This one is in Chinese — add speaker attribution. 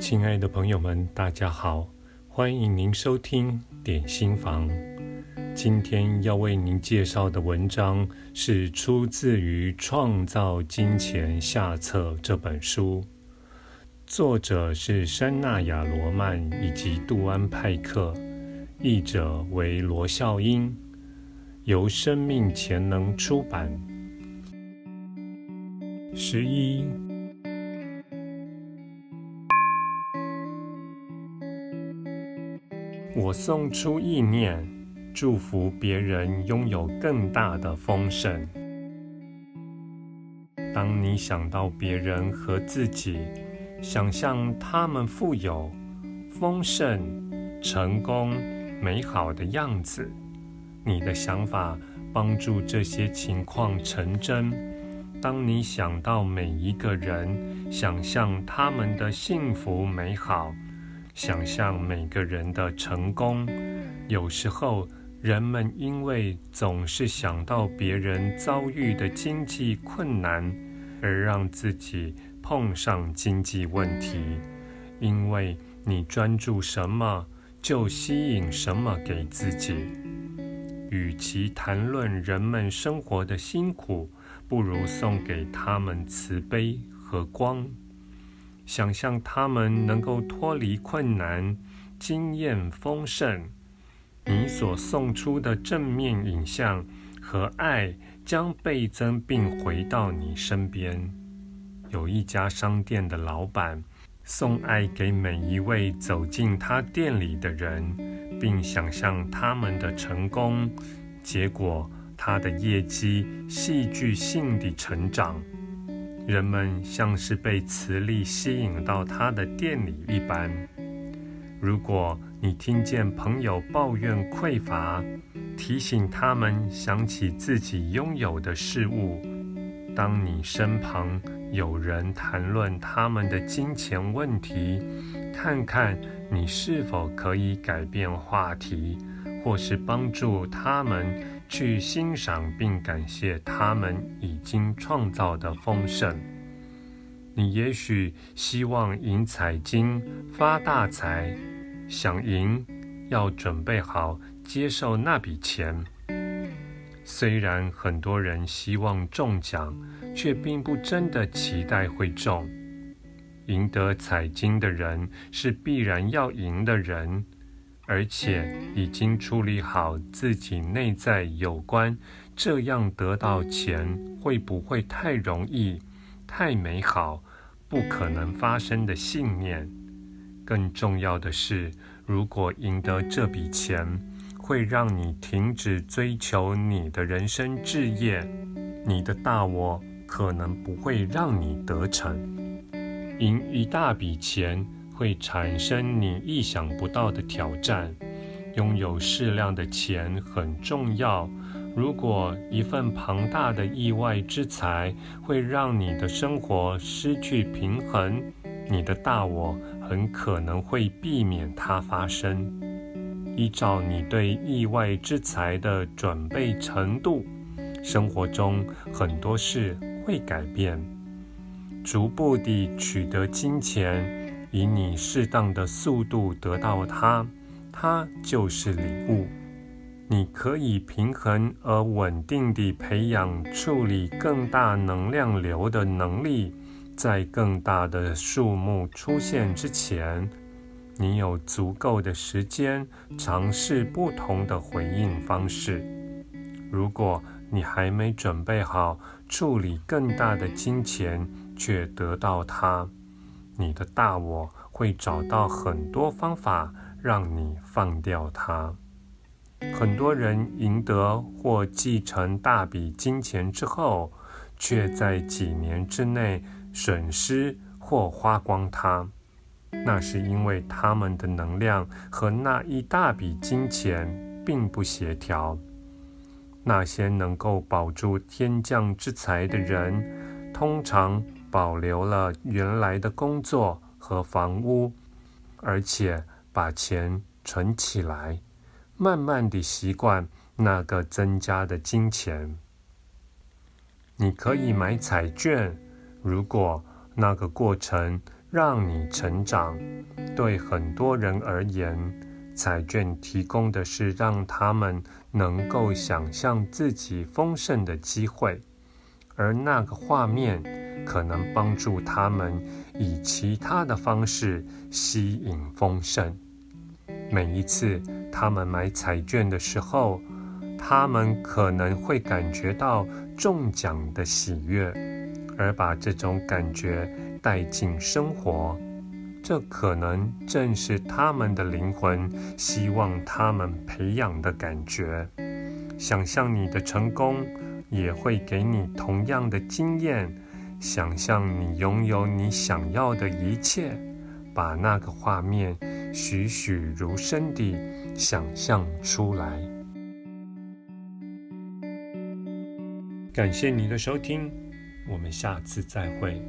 Speaker 1: 亲爱的朋友们，大家好，欢迎您收听点心房。今天要为您介绍的文章是出自于《创造金钱下册》这本书，作者是山纳亚罗曼以及杜安派克，译者为罗孝英，由生命潜能出版。十一。我送出意念，祝福别人拥有更大的丰盛。当你想到别人和自己，想象他们富有、丰盛、成功、美好的样子，你的想法帮助这些情况成真。当你想到每一个人，想象他们的幸福美好。想象每个人的成功，有时候人们因为总是想到别人遭遇的经济困难，而让自己碰上经济问题。因为你专注什么，就吸引什么给自己。与其谈论人们生活的辛苦，不如送给他们慈悲和光。想象他们能够脱离困难，经验丰盛。你所送出的正面影像和爱将倍增并回到你身边。有一家商店的老板送爱给每一位走进他店里的人，并想象他们的成功。结果，他的业绩戏剧性地成长。人们像是被磁力吸引到他的店里一般。如果你听见朋友抱怨匮乏，提醒他们想起自己拥有的事物；当你身旁有人谈论他们的金钱问题，看看你是否可以改变话题，或是帮助他们。去欣赏并感谢他们已经创造的丰盛。你也许希望赢彩金发大财，想赢要准备好接受那笔钱。虽然很多人希望中奖，却并不真的期待会中。赢得彩金的人是必然要赢的人。而且已经处理好自己内在有关这样得到钱会不会太容易、太美好、不可能发生的信念。更重要的是，如果赢得这笔钱，会让你停止追求你的人生志业，你的大我可能不会让你得逞。赢一大笔钱。会产生你意想不到的挑战。拥有适量的钱很重要。如果一份庞大的意外之财会让你的生活失去平衡，你的大我很可能会避免它发生。依照你对意外之财的准备程度，生活中很多事会改变。逐步地取得金钱。以你适当的速度得到它，它就是礼物。你可以平衡而稳定地培养处理更大能量流的能力，在更大的数目出现之前，你有足够的时间尝试不同的回应方式。如果你还没准备好处理更大的金钱，却得到它。你的大我会找到很多方法让你放掉它。很多人赢得或继承大笔金钱之后，却在几年之内损失或花光它。那是因为他们的能量和那一大笔金钱并不协调。那些能够保住天降之财的人，通常，保留了原来的工作和房屋，而且把钱存起来，慢慢地习惯那个增加的金钱。你可以买彩券，如果那个过程让你成长。对很多人而言，彩券提供的是让他们能够想象自己丰盛的机会，而那个画面可能帮助他们以其他的方式吸引丰盛。每一次他们买彩券的时候，他们可能会感觉到中奖的喜悦，而把这种感觉带进生活。这可能正是他们的灵魂希望他们培养的感觉。想象你的成功，也会给你同样的经验。想象你拥有你想要的一切，把那个画面栩栩如生地想象出来。感谢你的收听，我们下次再会。